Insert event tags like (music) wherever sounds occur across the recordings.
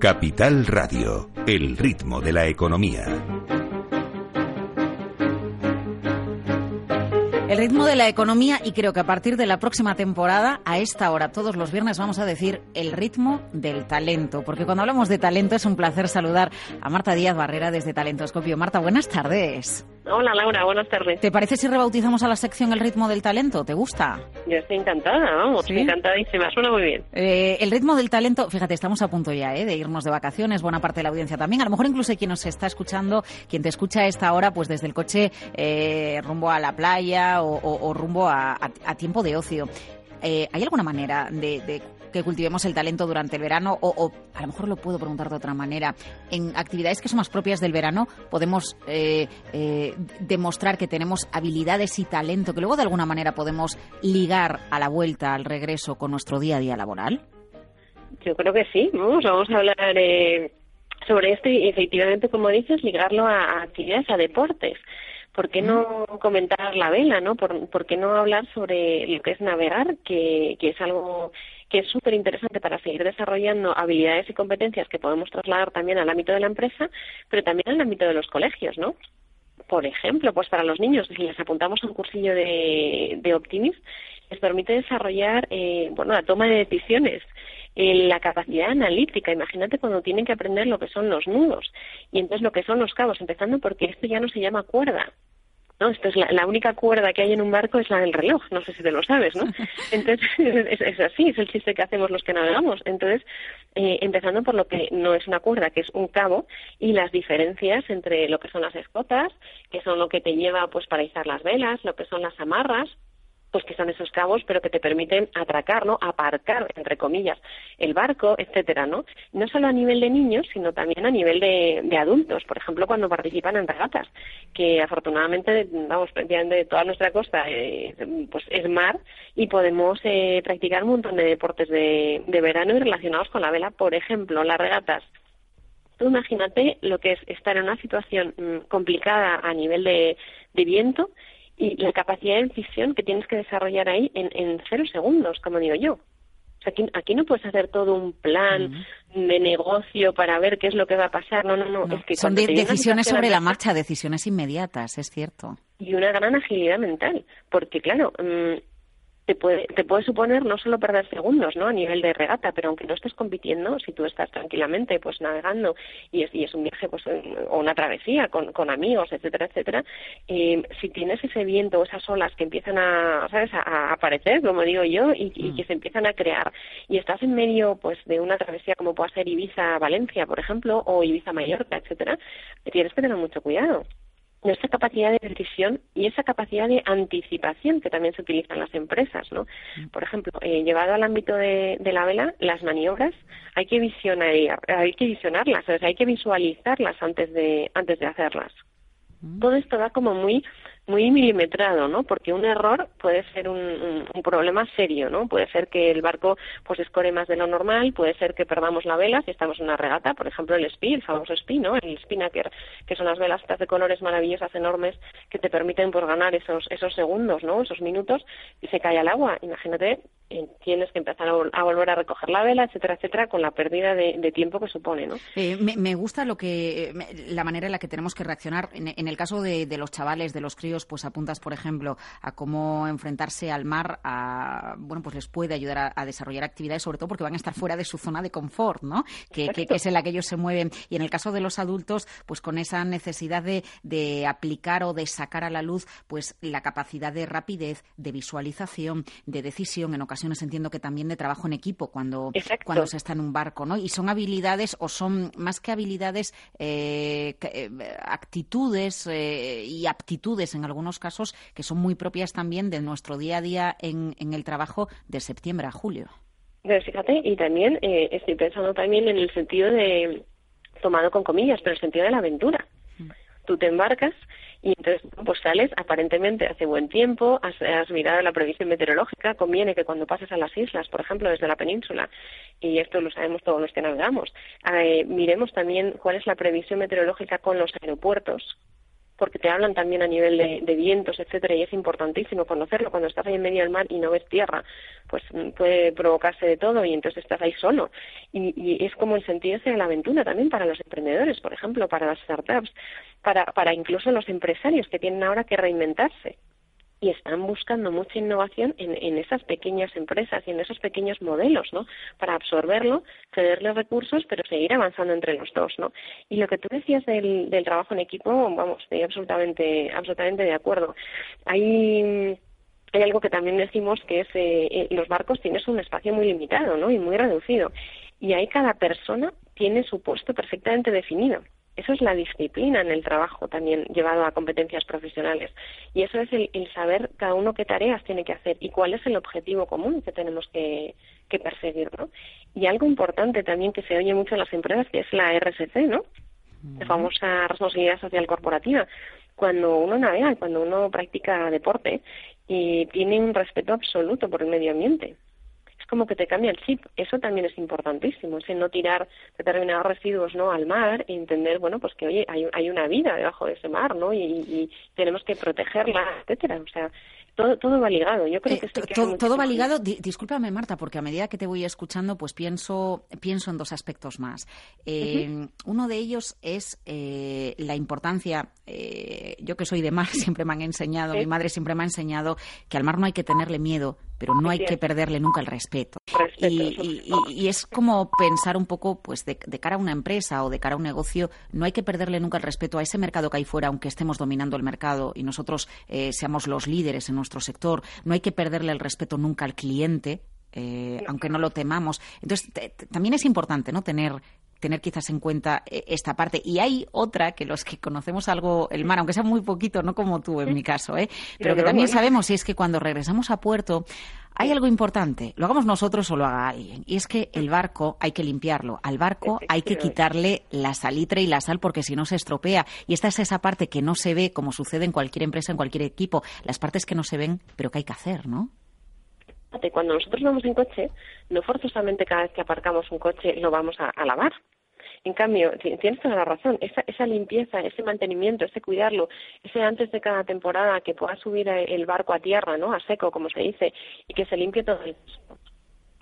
Capital Radio, el ritmo de la economía. El ritmo de la economía y creo que a partir de la próxima temporada, a esta hora, todos los viernes, vamos a decir el ritmo del talento. Porque cuando hablamos de talento es un placer saludar a Marta Díaz Barrera desde Talentoscopio. Marta, buenas tardes. Hola Laura, buenas tardes. ¿Te parece si rebautizamos a la sección El ritmo del talento? ¿Te gusta? Yo estoy encantada, vamos, ¿Sí? encantadísima, suena muy bien. Eh, el ritmo del talento, fíjate, estamos a punto ya ¿eh? de irnos de vacaciones, buena parte de la audiencia también. A lo mejor incluso quien nos está escuchando, quien te escucha a esta hora, pues desde el coche eh, rumbo a la playa o, rumbo a, tiempo de ocio. Eh, ¿Hay alguna manera de que cultivemos el talento durante el verano o, a lo mejor lo puedo preguntar de otra manera. En actividades que son más propias del verano podemos eh, eh, demostrar que tenemos habilidades y talento que luego de alguna manera podemos ligar a la vuelta, al regreso con nuestro día a día laboral. Yo creo que sí. Vamos, vamos a hablar eh, sobre esto y efectivamente, como dices, ligarlo a actividades, a deportes. ¿Por qué no comentar la vela, no? ¿Por, qué no hablar sobre lo que es navegar, que, que es algo que es súper interesante para seguir desarrollando habilidades y competencias que podemos trasladar también al ámbito de la empresa, pero también al ámbito de los colegios, ¿no? Por ejemplo, pues para los niños, si les apuntamos a un cursillo de, de Optimis, les permite desarrollar, eh, bueno, la toma de decisiones, eh, la capacidad analítica. Imagínate cuando tienen que aprender lo que son los nudos y entonces lo que son los cabos, empezando porque esto ya no se llama cuerda, ¿no? Esto es la, única cuerda que hay en un barco es la del reloj, no sé si te lo sabes, ¿no? (laughs) Entonces, (laughs) es, así, es el chiste que hacemos los que navegamos. Entonces, eh, empezando por lo que no es una cuerda, que es un cabo, y las diferencias entre lo que son las escotas, que son lo que te lleva pues para izar las velas, lo que son las amarras, pues que son esos cabos, pero que te permiten atracar, ¿no? Aparcar, entre comillas, el barco, etcétera, ¿no? No solo a nivel de niños, sino también a nivel de, de adultos, por ejemplo, cuando participan en regatas, que afortunadamente, vamos, prácticamente toda nuestra costa, eh, pues es mar y podemos eh, practicar un montón de deportes de, de verano y relacionados con la vela, por ejemplo, las regatas tú imagínate lo que es estar en una situación mm, complicada a nivel de, de viento y la capacidad de decisión que tienes que desarrollar ahí en, en cero segundos, como digo yo. O sea, aquí, aquí no puedes hacer todo un plan de negocio para ver qué es lo que va a pasar. No, no, no. Es que Son decisiones sobre la marcha, decisiones inmediatas, es cierto. Y una gran agilidad mental. Porque, claro, mm, te puede, te puede suponer no solo perder segundos ¿no? a nivel de regata, pero aunque no estés compitiendo, si tú estás tranquilamente pues navegando y es, y es un viaje pues, o una travesía con, con amigos, etcétera, etcétera, eh, si tienes ese viento o esas olas que empiezan a, ¿sabes? a, aparecer, como digo yo, y, y, mm. que se empiezan a crear, y estás en medio pues de una travesía como pueda ser Ibiza-Valencia, por ejemplo, o Ibiza-Mallorca, etcétera, tienes que tener mucho cuidado nuestra capacidad de decisión y esa capacidad de anticipación que también se utiliza en las empresas, ¿no? Mm. Por ejemplo, eh, llevado al ámbito de, la vela, las maniobras hay que visionar, hay que visionarlas, o sea, hay que visualizarlas antes de antes de hacerlas. Mm. Todo esto va como muy muy milimetrado, ¿no? Porque un error puede ser un, problema serio, ¿no? Puede ser que el barco pues escore más de lo normal, puede ser que perdamos la vela si estamos en una regata, por ejemplo el SPI, el famoso SPI, ¿no? El spinnaker, que son las velas de colores maravillosas, enormes, que te permiten pues, ganar esos esos segundos, ¿no? Esos minutos y se cae al agua. Imagínate eh, tienes que empezar a, volver a recoger la vela, etcétera, etcétera, con la pérdida de, tiempo que supone, ¿no? Eh, me, gusta lo que la manera en la que tenemos que reaccionar. En, el caso de, los chavales, de los críos, pues apuntas, por ejemplo, a cómo enfrentarse al mar, a, bueno, pues les puede ayudar a, desarrollar actividades, sobre todo porque van a estar fuera de su zona de confort, ¿no? Que, es en la que ellos se mueven. Y en el caso de los adultos, pues con esa necesidad de, de aplicar o de sacar a la luz, pues la capacidad de rapidez, de visualización, de decisión en ocasiones entiendo que también de trabajo en equipo cuando, cuando se está en un barco, ¿no? Y son habilidades o son más que habilidades, eh, eh, actitudes eh, y aptitudes en algunos casos que son muy propias también de nuestro día a día en, en el trabajo de septiembre a julio. fíjate, y también estoy pensando también en el sentido de, tomado con comillas, pero el sentido de la aventura. Mm. Tú te embarcas y entonces pues sales aparentemente hace buen tiempo, has, mirado la previsión meteorológica, conviene que cuando pases a las islas, por ejemplo, desde la península, y esto lo sabemos todos los que navegamos, eh, miremos también cuál es la previsión meteorológica con los aeropuertos, porque te hablan también a nivel de, vientos, etcétera, y es importantísimo conocerlo. Cuando estás ahí en medio del mar y no ves tierra, pues mm, puede provocarse de todo y entonces estás ahí solo. Y, y es como el sentirse de la aventura también para los emprendedores, por ejemplo, para las startups, para, para incluso los empresarios que tienen ahora que reinventarse y están buscando mucha innovación en, en, esas pequeñas empresas y en esos pequeños modelos, ¿no? Para absorberlo, cederle recursos, pero seguir avanzando entre los dos, ¿no? Y lo que tú decías del, del trabajo en equipo, vamos, estoy absolutamente, absolutamente de acuerdo. Hay hay algo que también decimos que es eh, eh, los barcos tienes un espacio muy limitado, ¿no? Y muy reducido. Y ahí cada persona tiene su puesto perfectamente definido. Eso es la disciplina en el trabajo también llevado a competencias profesionales. Y eso es el, saber cada uno qué tareas tiene que hacer y cuál es el objetivo común que tenemos que, perseguir. ¿no? Y algo importante también que se oye mucho en las empresas, que es la RSC, ¿no? la famosa responsabilidad social corporativa. Cuando uno navega, cuando uno practica deporte, y tiene un respeto absoluto por el medio ambiente como que te cambia el chip. Eso también es importantísimo, ese no tirar determinados residuos no al mar e entender, bueno, pues que oye, hay, hay una vida debajo de ese mar, ¿no? Y, tenemos que protegerla, etcétera. O sea, todo, todo va ligado. Yo creo eh, que, todo, va ligado. discúlpame, Marta, porque a medida que te voy escuchando, pues pienso, pienso en dos aspectos más. Eh, uno de ellos es eh, la importancia. yo que soy de mar, (laughs) siempre me han enseñado, mi madre siempre me ha enseñado que al mar no hay que tenerle miedo, pero no hay que perderle nunca el respeto. y, es como pensar un poco, pues, de, cara a una empresa o de cara a un negocio, no hay que perderle nunca el respeto a ese mercado que hay fuera, aunque estemos dominando el mercado y nosotros eh, seamos los líderes en nuestro sector. No hay que perderle el respeto nunca al cliente, eh, aunque no lo temamos. Entonces, también es importante no tener tener quizás en cuenta eh, esta parte. Y hay otra que los que conocemos algo el mar, aunque sea muy poquito, no como tú en mi caso, ¿eh? pero que también sabemos, y es que cuando regresamos a puerto, hay algo importante, lo hagamos nosotros o lo haga alguien, y es que el barco hay que limpiarlo, al barco hay que quitarle la salitre y la sal porque si no se estropea. Y esta es esa parte que no se ve, como sucede en cualquier empresa, en cualquier equipo, las partes que no se ven, pero que hay que hacer, ¿no? Cuando nosotros vamos en coche, no forzosamente cada vez que aparcamos un coche lo vamos a, lavar. En cambio, tienes toda la razón, esa, esa limpieza, ese mantenimiento, ese cuidarlo, ese antes de cada temporada que pueda subir el barco a tierra, ¿no? A seco, como se dice, y que se limpie todo el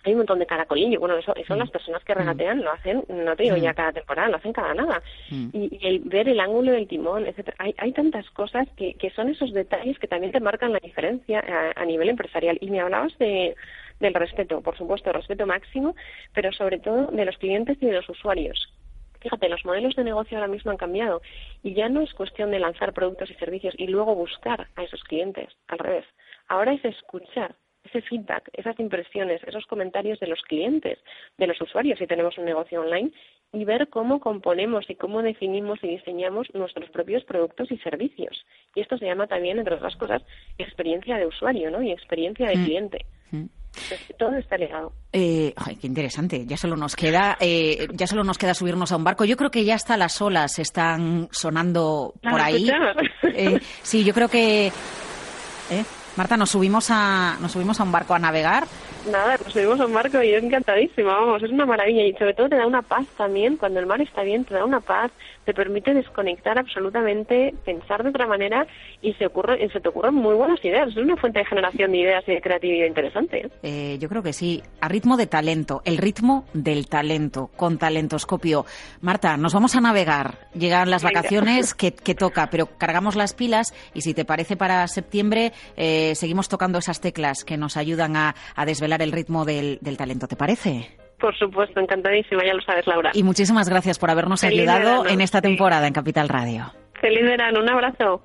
hay un montón de caracolillo. Bueno, eso, son las personas que regatean, lo hacen, no te digo ya cada temporada, lo hacen cada nada. Y, el ver el ángulo del timón, etcétera. Hay, hay tantas cosas que, que son esos detalles que también te marcan la diferencia a, nivel empresarial. Y me hablabas de, del respeto, por supuesto, respeto máximo, pero sobre todo de los clientes y de los usuarios. Fíjate, los modelos de negocio ahora mismo han cambiado y ya no es cuestión de lanzar productos y servicios y luego buscar a esos clientes, al revés. Ahora es escuchar ese feedback, esas impresiones, esos comentarios de los clientes, de los usuarios si tenemos un negocio online y ver cómo componemos y cómo definimos y diseñamos nuestros propios productos y servicios. Y esto se llama también, entre otras cosas, experiencia de usuario ¿no? y experiencia de mm. cliente. Mm. Todo está ligado. Eh, ay, qué interesante. Ya solo nos queda, eh, ya solo nos queda subirnos a un barco. Yo creo que ya hasta las olas están sonando por ahí. Eh, sí, yo creo que. (laughs) ¿eh? Marta, nos subimos a, nos subimos a un barco a navegar. Nada, nos subimos a un barco y es encantadísimo, vamos, es una maravilla y sobre todo te da una paz también, cuando el mar está bien, te da una paz, te permite desconectar absolutamente, pensar de otra manera y se, ocurre, se te ocurren muy buenas ideas. Es una fuente de generación de ideas y de creatividad interesante. ¿eh? Eh, yo creo que sí. A ritmo de talento, el ritmo del talento, con talentoscopio. Marta, nos vamos a navegar. Llegan las vacaciones (laughs) que, toca, pero cargamos las pilas y si te parece para septiembre eh, seguimos tocando esas teclas que nos ayudan a, desvelar el ritmo del, del talento. ¿Te parece? Por supuesto, encantadísima, ya lo sabes, Laura. Y muchísimas gracias por habernos ayudado en esta temporada en Capital Radio. Feliz verano, un abrazo.